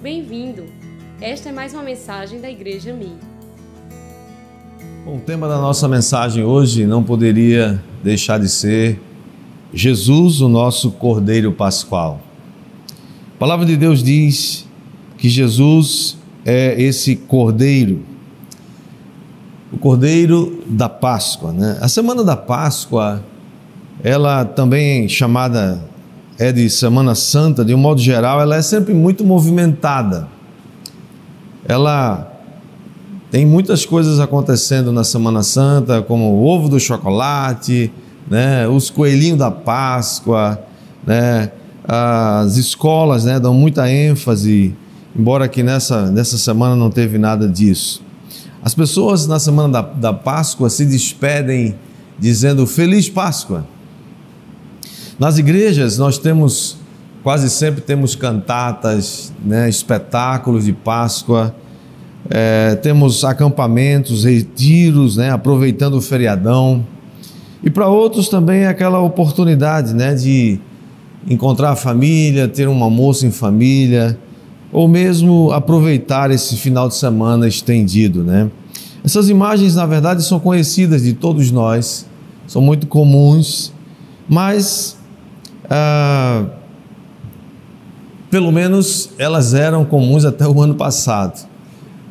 Bem-vindo! Esta é mais uma mensagem da Igreja Mi. Bom, o tema da nossa mensagem hoje não poderia deixar de ser Jesus, o nosso Cordeiro Pascual. A palavra de Deus diz que Jesus é esse Cordeiro, o Cordeiro da Páscoa. Né? A semana da Páscoa, ela também chamada é de Semana Santa, de um modo geral, ela é sempre muito movimentada. Ela tem muitas coisas acontecendo na Semana Santa, como o ovo do chocolate, né, os coelhinhos da Páscoa, né, as escolas né, dão muita ênfase, embora aqui nessa, nessa semana não teve nada disso. As pessoas na semana da, da Páscoa se despedem dizendo Feliz Páscoa. Nas igrejas nós temos quase sempre temos cantatas, né, espetáculos de Páscoa, é, temos acampamentos, retiros, né, aproveitando o feriadão. E para outros também é aquela oportunidade né, de encontrar a família, ter um almoço em família, ou mesmo aproveitar esse final de semana estendido. Né? Essas imagens, na verdade, são conhecidas de todos nós, são muito comuns, mas ah, pelo menos elas eram comuns até o ano passado.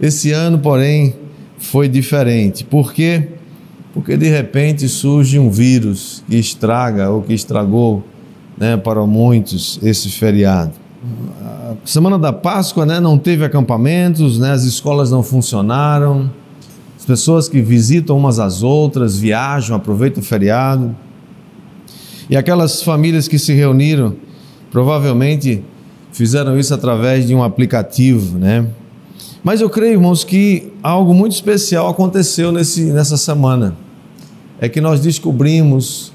Esse ano, porém, foi diferente. Por quê? Porque de repente surge um vírus que estraga ou que estragou né, para muitos esse feriado. A semana da Páscoa né, não teve acampamentos, né, as escolas não funcionaram, as pessoas que visitam umas às outras, viajam, aproveitam o feriado. E aquelas famílias que se reuniram, provavelmente fizeram isso através de um aplicativo, né? Mas eu creio, irmãos, que algo muito especial aconteceu nesse, nessa semana. É que nós descobrimos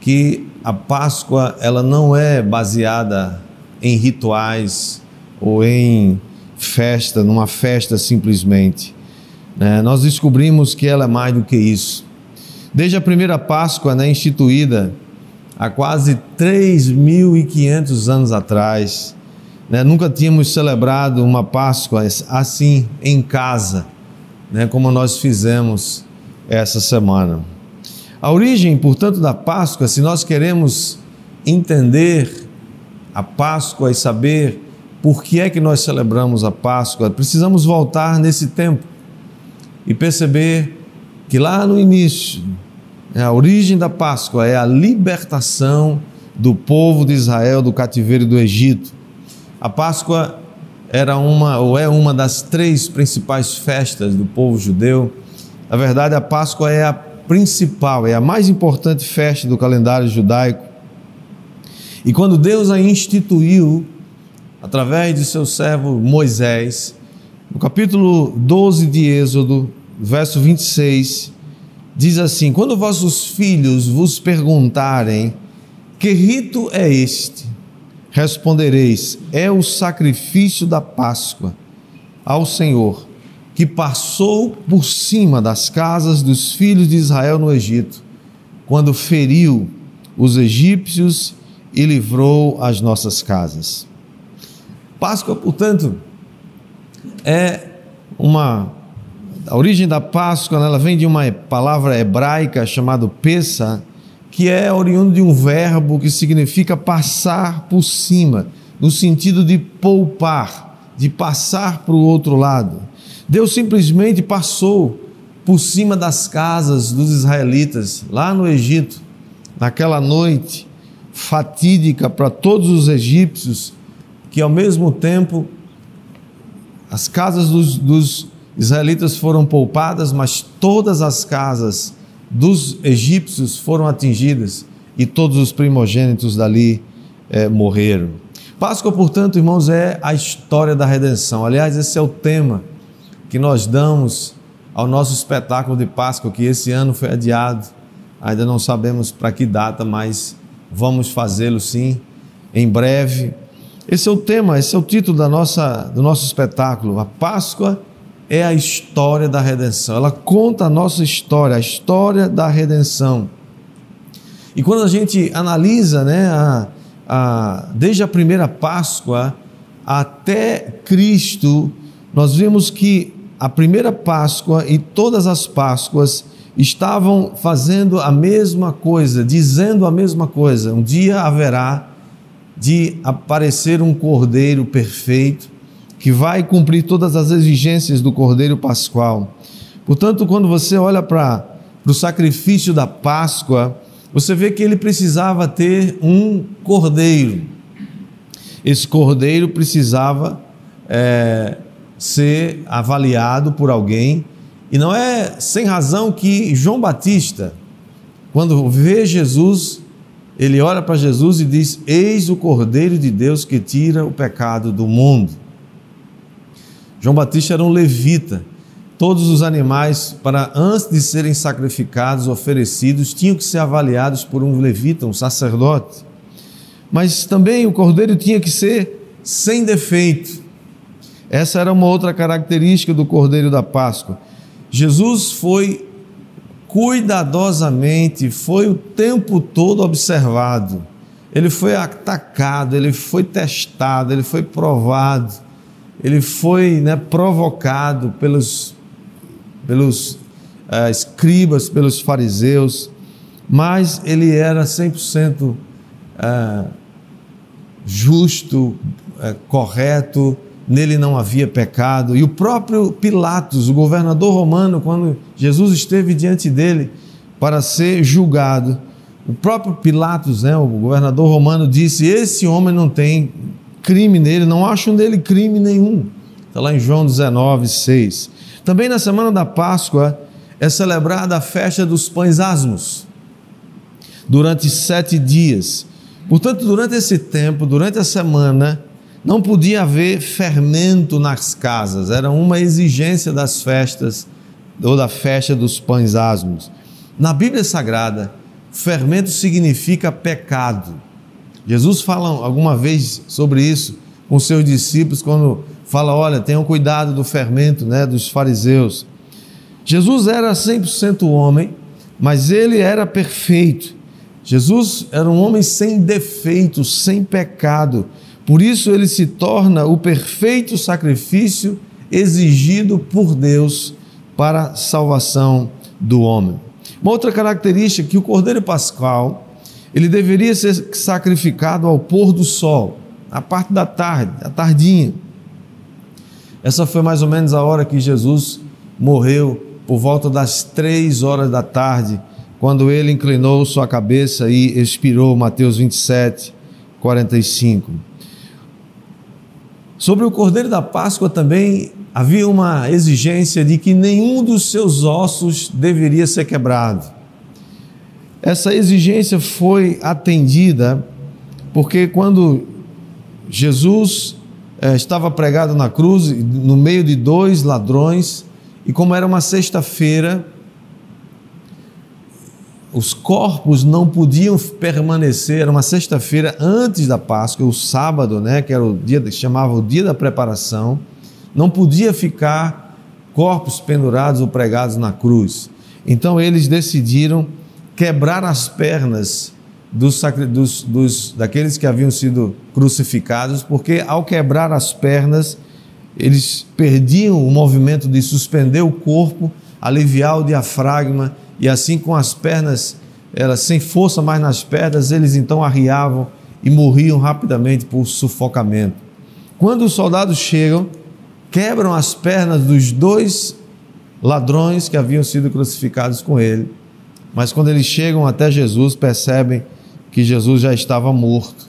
que a Páscoa ela não é baseada em rituais ou em festa, numa festa simplesmente. Né? Nós descobrimos que ela é mais do que isso. Desde a primeira Páscoa né, instituída há quase 3.500 anos atrás. Né? Nunca tínhamos celebrado uma Páscoa assim em casa, né? como nós fizemos essa semana. A origem, portanto, da Páscoa, se nós queremos entender a Páscoa e saber por que é que nós celebramos a Páscoa, precisamos voltar nesse tempo e perceber que lá no início, a origem da Páscoa é a libertação do povo de Israel do cativeiro do Egito. A Páscoa era uma ou é uma das três principais festas do povo judeu. Na verdade, a Páscoa é a principal, é a mais importante festa do calendário judaico. E quando Deus a instituiu através de seu servo Moisés, no capítulo 12 de Êxodo, verso 26, diz assim: Quando vossos filhos vos perguntarem que rito é este, respondereis: É o sacrifício da Páscoa ao Senhor, que passou por cima das casas dos filhos de Israel no Egito, quando feriu os egípcios e livrou as nossas casas. Páscoa, portanto, é uma a origem da Páscoa ela vem de uma palavra hebraica chamada Pessa, que é oriundo de um verbo que significa passar por cima, no sentido de poupar, de passar para o outro lado. Deus simplesmente passou por cima das casas dos israelitas, lá no Egito, naquela noite fatídica para todos os egípcios, que ao mesmo tempo as casas dos, dos israelitas foram poupadas, mas todas as casas dos egípcios foram atingidas e todos os primogênitos dali é, morreram. Páscoa, portanto, irmãos, é a história da redenção. Aliás, esse é o tema que nós damos ao nosso espetáculo de Páscoa, que esse ano foi adiado. Ainda não sabemos para que data, mas vamos fazê-lo sim, em breve. Esse é o tema, esse é o título da nossa, do nosso espetáculo, a Páscoa é a história da redenção. Ela conta a nossa história, a história da redenção. E quando a gente analisa, né, a, a, desde a primeira Páscoa até Cristo, nós vemos que a primeira Páscoa e todas as Páscoas estavam fazendo a mesma coisa, dizendo a mesma coisa. Um dia haverá de aparecer um cordeiro perfeito que vai cumprir todas as exigências do cordeiro pascual. Portanto, quando você olha para o sacrifício da Páscoa, você vê que ele precisava ter um cordeiro. Esse cordeiro precisava é, ser avaliado por alguém, e não é sem razão que João Batista, quando vê Jesus, ele olha para Jesus e diz: Eis o Cordeiro de Deus que tira o pecado do mundo. João Batista era um levita. Todos os animais, para antes de serem sacrificados, oferecidos, tinham que ser avaliados por um levita, um sacerdote. Mas também o cordeiro tinha que ser sem defeito. Essa era uma outra característica do cordeiro da Páscoa. Jesus foi cuidadosamente, foi o tempo todo observado. Ele foi atacado, ele foi testado, ele foi provado, ele foi né, provocado pelos, pelos uh, escribas, pelos fariseus, mas ele era 100% uh, eh, justo, uh, correto, nele não havia pecado. E o próprio Pilatos, o governador romano, quando Jesus esteve diante dele para ser julgado, o próprio Pilatos, né, o governador romano, disse: Esse homem não tem crime nele, não acham nele crime nenhum. Está lá em João 19, 6. Também na semana da Páscoa é celebrada a festa dos pães asmos, durante sete dias. Portanto, durante esse tempo, durante a semana, não podia haver fermento nas casas, era uma exigência das festas ou da festa dos pães asmos. Na Bíblia Sagrada, fermento significa pecado. Jesus fala alguma vez sobre isso com seus discípulos quando fala, olha, tenham cuidado do fermento, né, dos fariseus. Jesus era 100% homem, mas ele era perfeito. Jesus era um homem sem defeito, sem pecado. Por isso ele se torna o perfeito sacrifício exigido por Deus para a salvação do homem. Uma outra característica é que o Cordeiro Pascal, ele deveria ser sacrificado ao pôr do sol, a parte da tarde, a tardinha. Essa foi mais ou menos a hora que Jesus morreu, por volta das três horas da tarde, quando ele inclinou sua cabeça e expirou, Mateus 27, 45. Sobre o Cordeiro da Páscoa também havia uma exigência de que nenhum dos seus ossos deveria ser quebrado. Essa exigência foi atendida porque quando Jesus eh, estava pregado na cruz, no meio de dois ladrões, e como era uma sexta-feira, os corpos não podiam permanecer, era uma sexta-feira antes da Páscoa, o sábado, né, que era o dia que chamava o dia da preparação, não podia ficar corpos pendurados ou pregados na cruz. Então eles decidiram quebrar as pernas dos, dos, dos, daqueles que haviam sido crucificados, porque ao quebrar as pernas, eles perdiam o movimento de suspender o corpo, aliviar o diafragma e assim com as pernas, elas sem força mais nas pernas, eles então arriavam e morriam rapidamente por sufocamento. Quando os soldados chegam, quebram as pernas dos dois ladrões que haviam sido crucificados com ele, mas quando eles chegam até Jesus, percebem que Jesus já estava morto.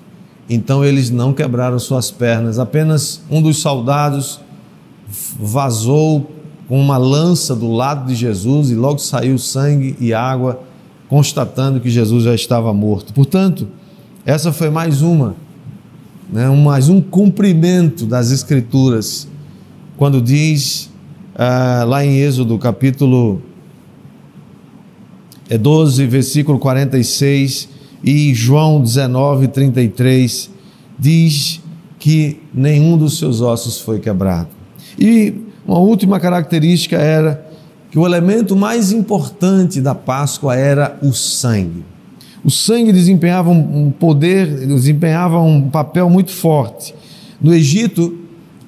Então eles não quebraram suas pernas, apenas um dos soldados vazou com uma lança do lado de Jesus e logo saiu sangue e água, constatando que Jesus já estava morto. Portanto, essa foi mais uma, né, mais um cumprimento das Escrituras, quando diz ah, lá em Êxodo capítulo 12, é versículo 46 e João 19, 33, diz que nenhum dos seus ossos foi quebrado. E uma última característica era que o elemento mais importante da Páscoa era o sangue. O sangue desempenhava um poder, desempenhava um papel muito forte. No Egito,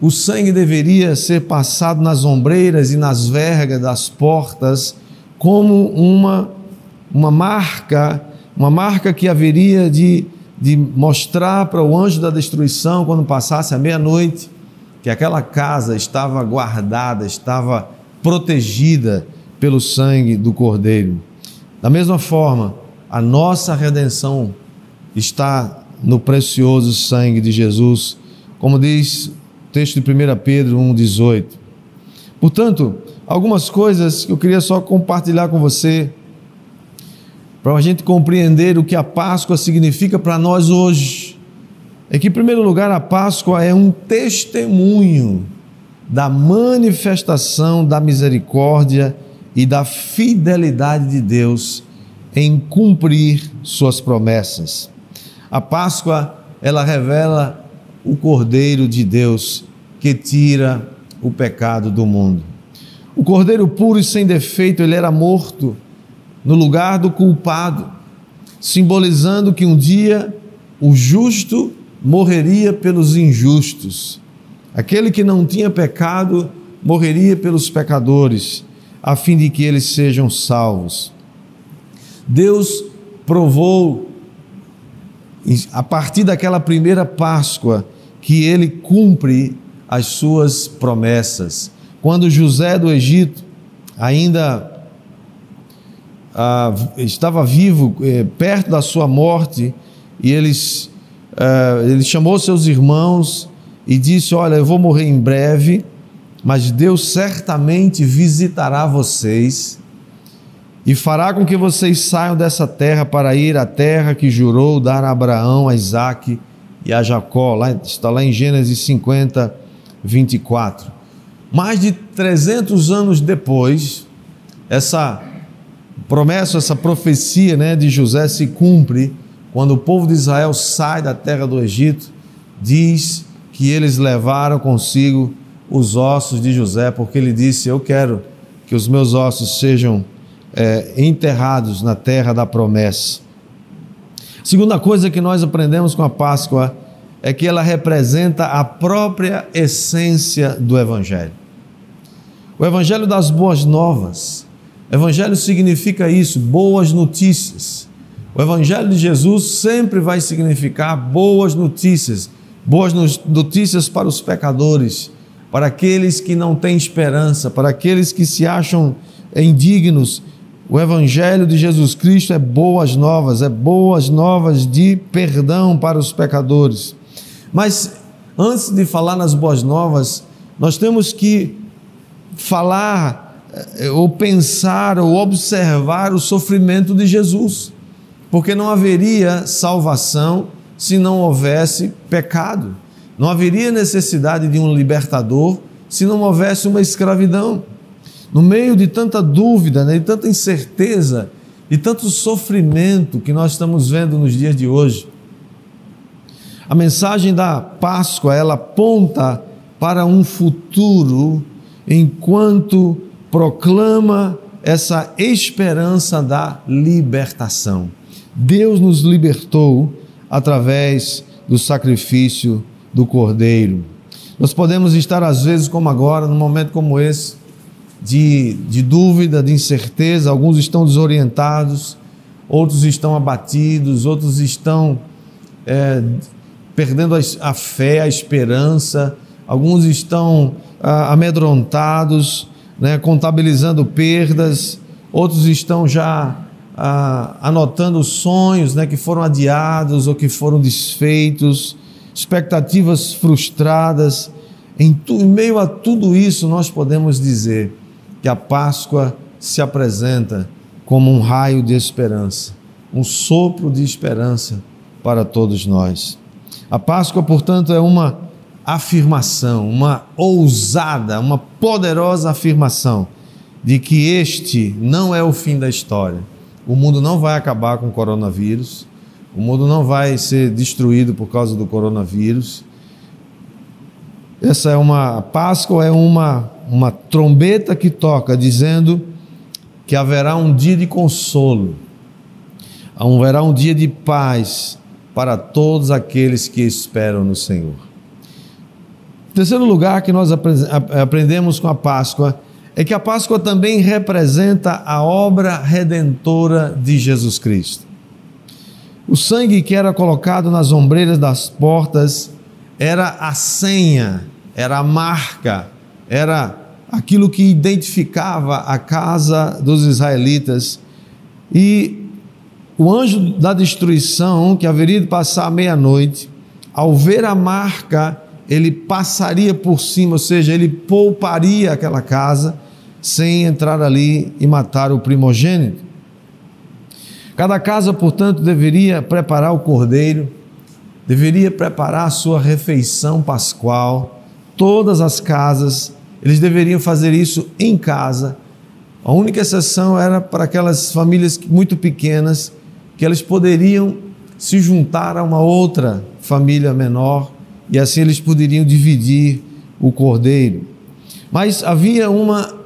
o sangue deveria ser passado nas ombreiras e nas vergas das portas como uma, uma marca, uma marca que haveria de, de mostrar para o anjo da destruição, quando passasse a meia-noite, que aquela casa estava guardada, estava protegida pelo sangue do Cordeiro. Da mesma forma, a nossa redenção está no precioso sangue de Jesus, como diz texto de 1 Pedro 1,18. Portanto, algumas coisas que eu queria só compartilhar com você, para a gente compreender o que a Páscoa significa para nós hoje. É que, em primeiro lugar, a Páscoa é um testemunho da manifestação da misericórdia e da fidelidade de Deus em cumprir suas promessas. A Páscoa, ela revela o Cordeiro de Deus que tira o pecado do mundo. O Cordeiro puro e sem defeito, ele era morto no lugar do culpado, simbolizando que um dia o justo morreria pelos injustos. Aquele que não tinha pecado morreria pelos pecadores, a fim de que eles sejam salvos. Deus provou a partir daquela primeira Páscoa, que ele cumpre as suas promessas. Quando José do Egito ainda ah, estava vivo, eh, perto da sua morte, e eles, ah, ele chamou seus irmãos e disse: Olha, eu vou morrer em breve, mas Deus certamente visitará vocês e fará com que vocês saiam dessa terra para ir à terra que jurou dar a Abraão, a Isaac e a Jacó. Lá, está lá em Gênesis 50, 24. Mais de 300 anos depois, essa promessa, essa profecia né, de José se cumpre quando o povo de Israel sai da terra do Egito, diz que eles levaram consigo os ossos de José, porque ele disse: Eu quero que os meus ossos sejam é, enterrados na terra da promessa. Segunda coisa que nós aprendemos com a Páscoa é que ela representa a própria essência do Evangelho. O Evangelho das Boas Novas. Evangelho significa isso, boas notícias. O Evangelho de Jesus sempre vai significar boas notícias, boas notícias para os pecadores, para aqueles que não têm esperança, para aqueles que se acham indignos o Evangelho de Jesus Cristo é boas novas, é boas novas de perdão para os pecadores. Mas antes de falar nas boas novas, nós temos que falar, ou pensar, ou observar o sofrimento de Jesus, porque não haveria salvação se não houvesse pecado, não haveria necessidade de um libertador se não houvesse uma escravidão no meio de tanta dúvida, né, de tanta incerteza, de tanto sofrimento que nós estamos vendo nos dias de hoje. A mensagem da Páscoa, ela aponta para um futuro enquanto proclama essa esperança da libertação. Deus nos libertou através do sacrifício do Cordeiro. Nós podemos estar, às vezes, como agora, num momento como esse, de, de dúvida, de incerteza, alguns estão desorientados, outros estão abatidos, outros estão é, perdendo a, a, fé, a esperança, alguns estão ah, amedrontados, né, contabilizando perdas, outros estão já ah, anotando sonhos né, que foram adiados ou que foram desfeitos, expectativas frustradas. Em, tu, em meio a tudo isso, nós podemos dizer que a Páscoa se apresenta como um raio de esperança, um sopro de esperança para todos nós. A Páscoa, portanto, é uma afirmação, uma ousada, uma poderosa afirmação de que este não é o fim da história. O mundo não vai acabar com o coronavírus, o mundo não vai ser destruído por causa do coronavírus. Essa é uma Páscoa é uma uma trombeta que toca dizendo que haverá um dia de consolo, haverá um dia de paz para todos aqueles que esperam no Senhor. Terceiro lugar que nós aprendemos com a Páscoa é que a Páscoa também representa a obra redentora de Jesus Cristo. O sangue que era colocado nas ombreiras das portas era a senha, era a marca, era aquilo que identificava a casa dos israelitas. E o anjo da destruição, que haveria de passar à meia-noite, ao ver a marca, ele passaria por cima, ou seja, ele pouparia aquela casa sem entrar ali e matar o primogênito. Cada casa, portanto, deveria preparar o cordeiro, deveria preparar a sua refeição pascual. Todas as casas, eles deveriam fazer isso em casa. A única exceção era para aquelas famílias muito pequenas que elas poderiam se juntar a uma outra família menor e assim eles poderiam dividir o cordeiro. Mas havia uma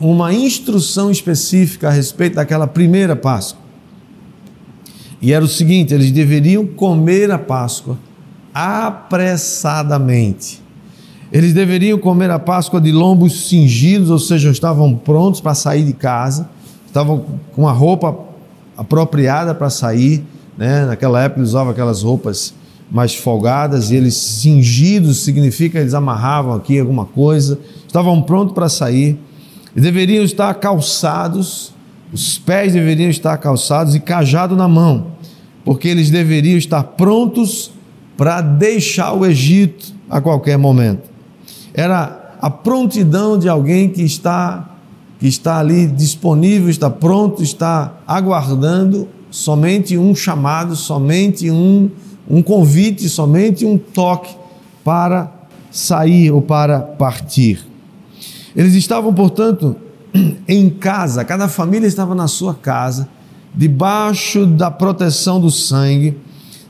uma instrução específica a respeito daquela primeira Páscoa. E era o seguinte: eles deveriam comer a Páscoa apressadamente. Eles deveriam comer a Páscoa de lombos cingidos, ou seja, estavam prontos para sair de casa, estavam com a roupa apropriada para sair. Né? Naquela época eles usavam aquelas roupas mais folgadas e eles cingidos significa eles amarravam aqui alguma coisa, estavam prontos para sair e deveriam estar calçados, os pés deveriam estar calçados e cajado na mão, porque eles deveriam estar prontos para deixar o Egito a qualquer momento. Era a prontidão de alguém que está que está ali disponível, está pronto, está aguardando somente um chamado, somente um, um convite, somente um toque para sair ou para partir. Eles estavam, portanto, em casa, cada família estava na sua casa, debaixo da proteção do sangue,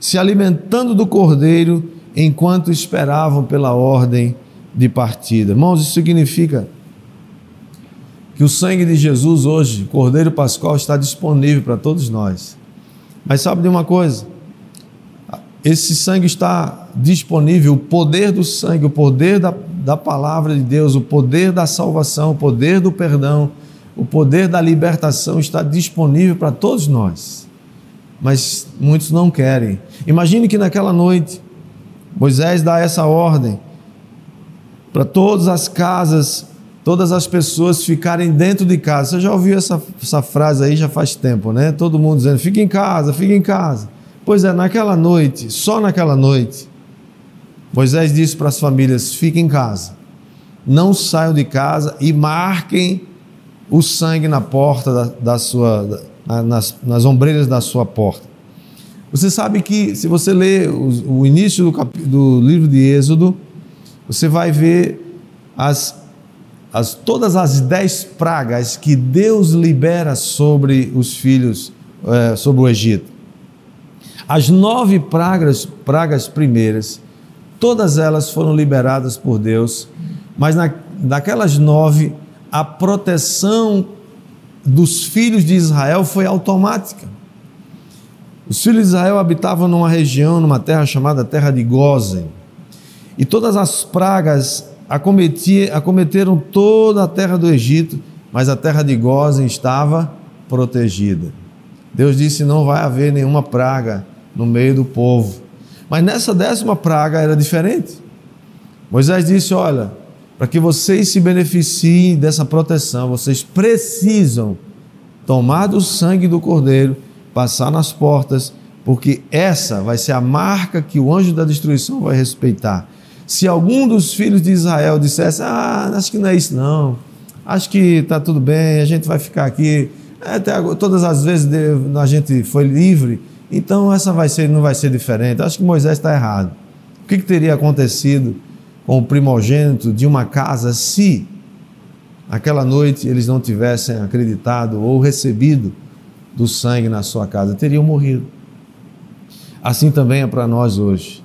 se alimentando do cordeiro enquanto esperavam pela ordem de partida. Irmãos, isso significa que o sangue de Jesus hoje, Cordeiro Pascual, está disponível para todos nós. Mas sabe de uma coisa? Esse sangue está disponível, o poder do sangue, o poder da, da palavra de Deus, o poder da salvação, o poder do perdão, o poder da libertação está disponível para todos nós. Mas muitos não querem. Imagine que naquela noite Moisés dá essa ordem para todas as casas, todas as pessoas ficarem dentro de casa. Você já ouviu essa, essa frase aí já faz tempo, né? Todo mundo dizendo: fica em casa, fica em casa. Pois é, naquela noite, só naquela noite, Moisés disse para as famílias: fiquem em casa, não saiam de casa e marquem o sangue na porta da, da sua, da, nas, nas ombreiras da sua porta. Você sabe que, se você ler o, o início do, cap, do livro de Êxodo, você vai ver as, as, todas as dez pragas que Deus libera sobre os filhos, é, sobre o Egito. As nove pragas, pragas primeiras todas elas foram liberadas por Deus, mas na, daquelas nove, a proteção dos filhos de Israel foi automática. Os filhos de Israel habitavam numa região, numa terra chamada Terra de Gozen, e todas as pragas acometeram toda a terra do Egito, mas a terra de Gozen estava protegida. Deus disse: não vai haver nenhuma praga no meio do povo. Mas nessa décima praga era diferente. Moisés disse: Olha, para que vocês se beneficiem dessa proteção, vocês precisam tomar do sangue do cordeiro, passar nas portas, porque essa vai ser a marca que o anjo da destruição vai respeitar. Se algum dos filhos de Israel dissesse: Ah, acho que não é isso, não, acho que está tudo bem, a gente vai ficar aqui. Até todas as vezes a gente foi livre então essa vai ser, não vai ser diferente. Acho que Moisés está errado. O que, que teria acontecido com o primogênito de uma casa se aquela noite eles não tivessem acreditado ou recebido do sangue na sua casa? Teriam morrido. Assim também é para nós hoje.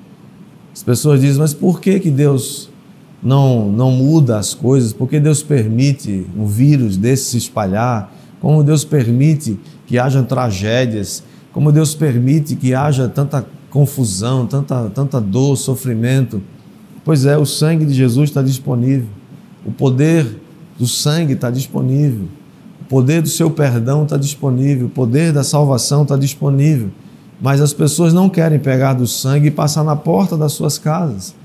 As pessoas dizem, mas por que, que Deus não, não muda as coisas? Por que Deus permite um vírus desse se espalhar? Como Deus permite que hajam tragédias? Como Deus permite que haja tanta confusão, tanta, tanta dor, sofrimento. Pois é, o sangue de Jesus está disponível. O poder do sangue está disponível. O poder do seu perdão está disponível. O poder da salvação está disponível. Mas as pessoas não querem pegar do sangue e passar na porta das suas casas.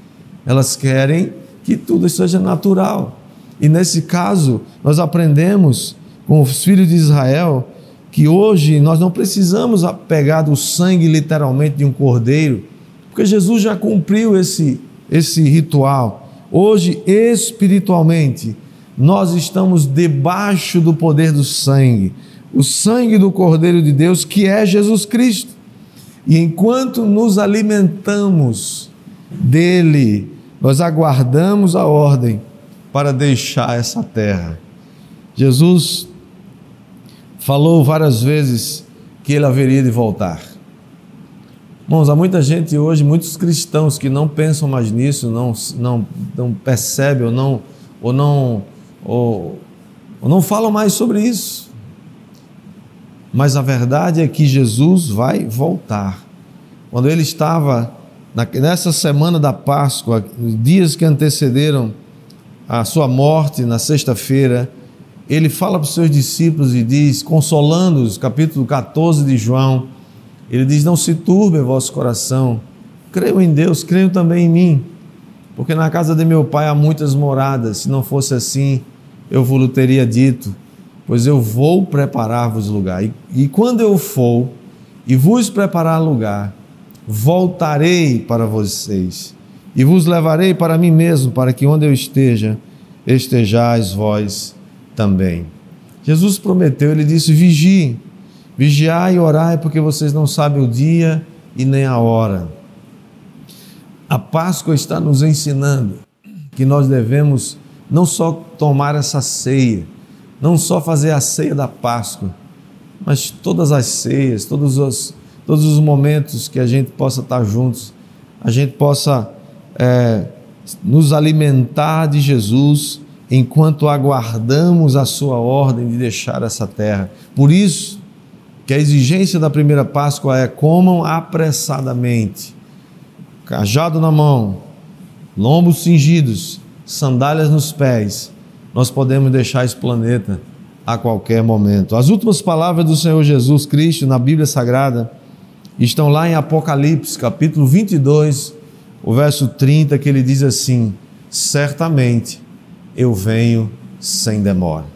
Elas querem que tudo seja natural. E nesse caso, nós aprendemos com os filhos de Israel que hoje nós não precisamos pegar do sangue literalmente de um cordeiro, porque Jesus já cumpriu esse, esse ritual. Hoje, espiritualmente, nós estamos debaixo do poder do sangue, o sangue do Cordeiro de Deus, que é Jesus Cristo. E enquanto nos alimentamos dele, nós aguardamos a ordem para deixar essa terra. Jesus falou várias vezes que ele haveria de voltar. Irmãos, há muita gente hoje, muitos cristãos que não pensam mais nisso, não, não, não percebem ou não, ou não, ou, ou não falam mais sobre isso. Mas a verdade é que Jesus vai voltar. Quando ele estava nessa semana da Páscoa, dias que antecederam a sua morte na sexta-feira, ele fala para os seus discípulos e diz, consolando-os, capítulo 14 de João, ele diz: Não se turbe o vosso coração, creio em Deus, creio também em mim, porque na casa de meu pai há muitas moradas, se não fosse assim, eu vos teria dito, pois eu vou preparar-vos lugar. E, e quando eu for e vos preparar lugar, voltarei para vocês e vos levarei para mim mesmo, para que onde eu esteja, estejais vós também. Jesus prometeu, ele disse: vigiem, vigiai e orai, porque vocês não sabem o dia e nem a hora. A Páscoa está nos ensinando que nós devemos não só tomar essa ceia, não só fazer a ceia da Páscoa, mas todas as ceias, todos os, todos os momentos que a gente possa estar juntos, a gente possa é, nos alimentar de Jesus enquanto aguardamos a sua ordem de deixar essa terra. Por isso que a exigência da primeira Páscoa é comam apressadamente, cajado na mão, lombos cingidos, sandálias nos pés. Nós podemos deixar esse planeta a qualquer momento. As últimas palavras do Senhor Jesus Cristo na Bíblia Sagrada estão lá em Apocalipse, capítulo 22, o verso 30, que ele diz assim: Certamente eu venho sem demora.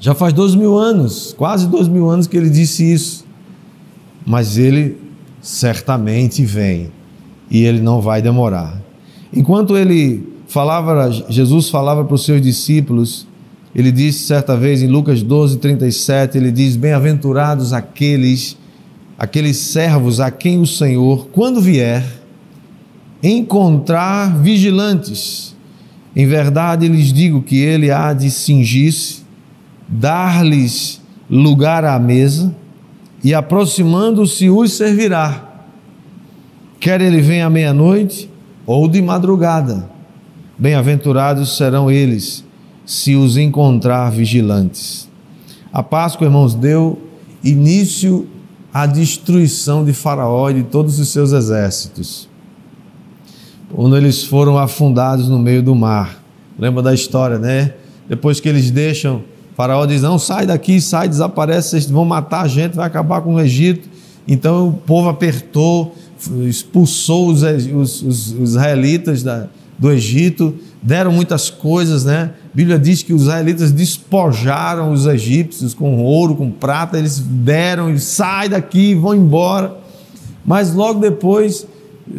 Já faz dois mil anos, quase dois mil anos que ele disse isso, mas ele certamente vem e ele não vai demorar. Enquanto ele falava, Jesus falava para os seus discípulos, ele disse certa vez em Lucas 12, 37, ele diz: Bem-aventurados aqueles, aqueles servos a quem o Senhor, quando vier, encontrar vigilantes em verdade lhes digo que ele há de cingir-se, dar-lhes lugar à mesa e aproximando-se os servirá. Quer ele venha à meia-noite ou de madrugada. Bem-aventurados serão eles se os encontrar vigilantes. A Páscoa, irmãos, deu início à destruição de Faraó e de todos os seus exércitos quando eles foram afundados no meio do mar. Lembra da história, né? Depois que eles deixam, Faraó diz: Não, sai daqui, sai, desaparece, vocês vão matar a gente, vai acabar com o Egito. Então o povo apertou, expulsou os, os, os, os israelitas da, do Egito, deram muitas coisas, né? A Bíblia diz que os israelitas despojaram os egípcios com ouro, com prata, eles deram, e sai daqui, vão embora. Mas logo depois,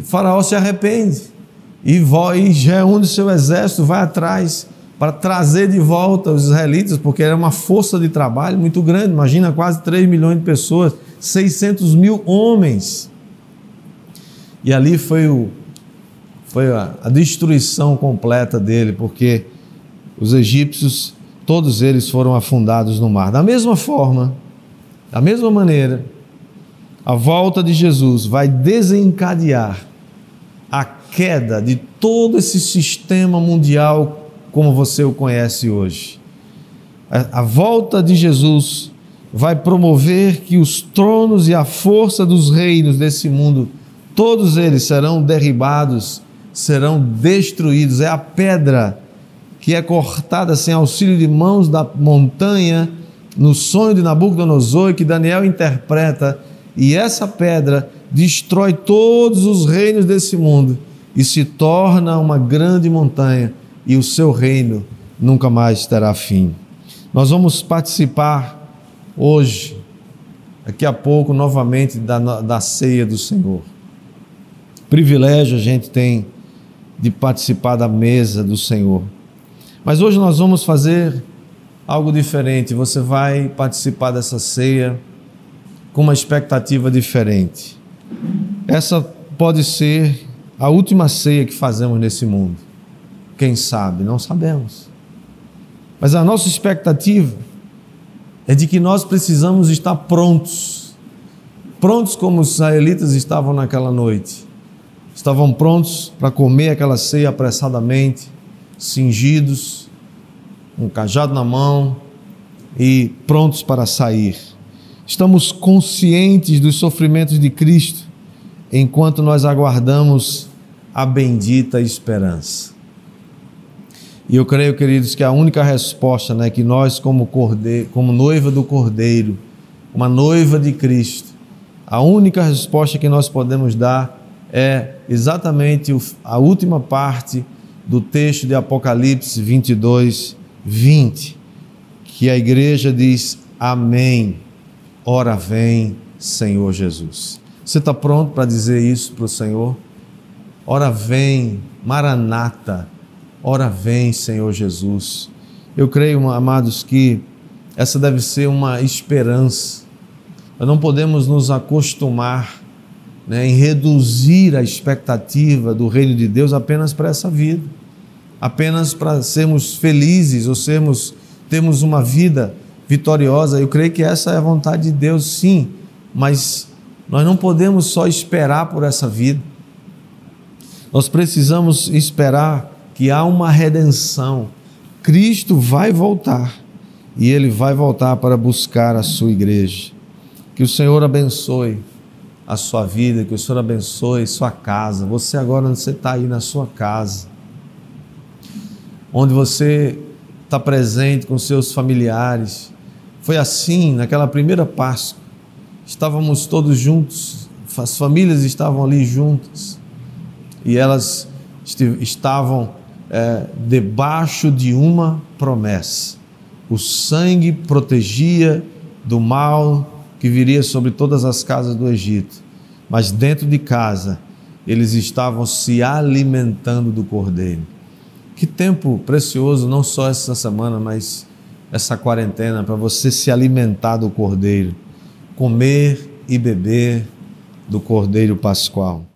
Faraó se arrepende e, reúne o seu exército, vai atrás para trazer de volta os israelitas, porque era uma força de trabalho muito grande, imagina quase 3 milhões de pessoas, 600 mil homens. E ali foi, o, foi a, a destruição completa dele, porque os egípcios, todos eles foram afundados no mar. Da mesma forma, da mesma maneira, a volta de Jesus vai desencadear a queda de todo esse sistema mundial como você o conhece hoje. A, a volta de Jesus vai promover que os tronos e a força dos reinos desse mundo, todos eles serão derribados serão destruídos. É a pedra que é cortada sem auxílio de mãos da montanha no sonho de Nabucodonosor que Daniel interpreta, e essa pedra destrói todos os reinos desse mundo e se torna uma grande montanha, e o seu reino nunca mais terá fim. Nós vamos participar hoje, daqui a pouco, novamente da, da ceia do Senhor. Privilégio a gente tem de participar da mesa do Senhor. Mas hoje nós vamos fazer algo diferente. Você vai participar dessa ceia com uma expectativa diferente. Essa pode ser a última ceia que fazemos nesse mundo. Quem sabe? Não sabemos. Mas a nossa expectativa é de que nós precisamos estar prontos. Prontos como os israelitas estavam naquela noite. Estavam prontos para comer aquela ceia apressadamente, cingidos, um cajado na mão e prontos para sair. Estamos conscientes dos sofrimentos de Cristo enquanto nós aguardamos a bendita esperança. E eu creio, queridos, que a única resposta né, que nós, como, cordeiro, como noiva do Cordeiro, uma noiva de Cristo, a única resposta que nós podemos dar é exatamente a última parte do texto de Apocalipse 22, 20, que a igreja diz: Amém, ora vem, Senhor Jesus. Você está pronto para dizer isso para o Senhor? Ora vem, Maranata, ora vem, Senhor Jesus. Eu creio, amados, que essa deve ser uma esperança. Nós não podemos nos acostumar né, em reduzir a expectativa do reino de Deus apenas para essa vida apenas para sermos felizes ou sermos termos uma vida vitoriosa. Eu creio que essa é a vontade de Deus, sim, mas nós não podemos só esperar por essa vida. Nós precisamos esperar que há uma redenção. Cristo vai voltar e ele vai voltar para buscar a sua igreja. Que o Senhor abençoe a sua vida, que o Senhor abençoe sua casa. Você agora você está aí na sua casa onde você está presente com seus familiares. Foi assim naquela primeira Páscoa. Estávamos todos juntos, as famílias estavam ali juntas e elas estavam é, debaixo de uma promessa. O sangue protegia do mal que viria sobre todas as casas do Egito, mas dentro de casa eles estavam se alimentando do cordeiro. Que tempo precioso, não só essa semana, mas essa quarentena, para você se alimentar do Cordeiro, comer e beber do Cordeiro Pascual.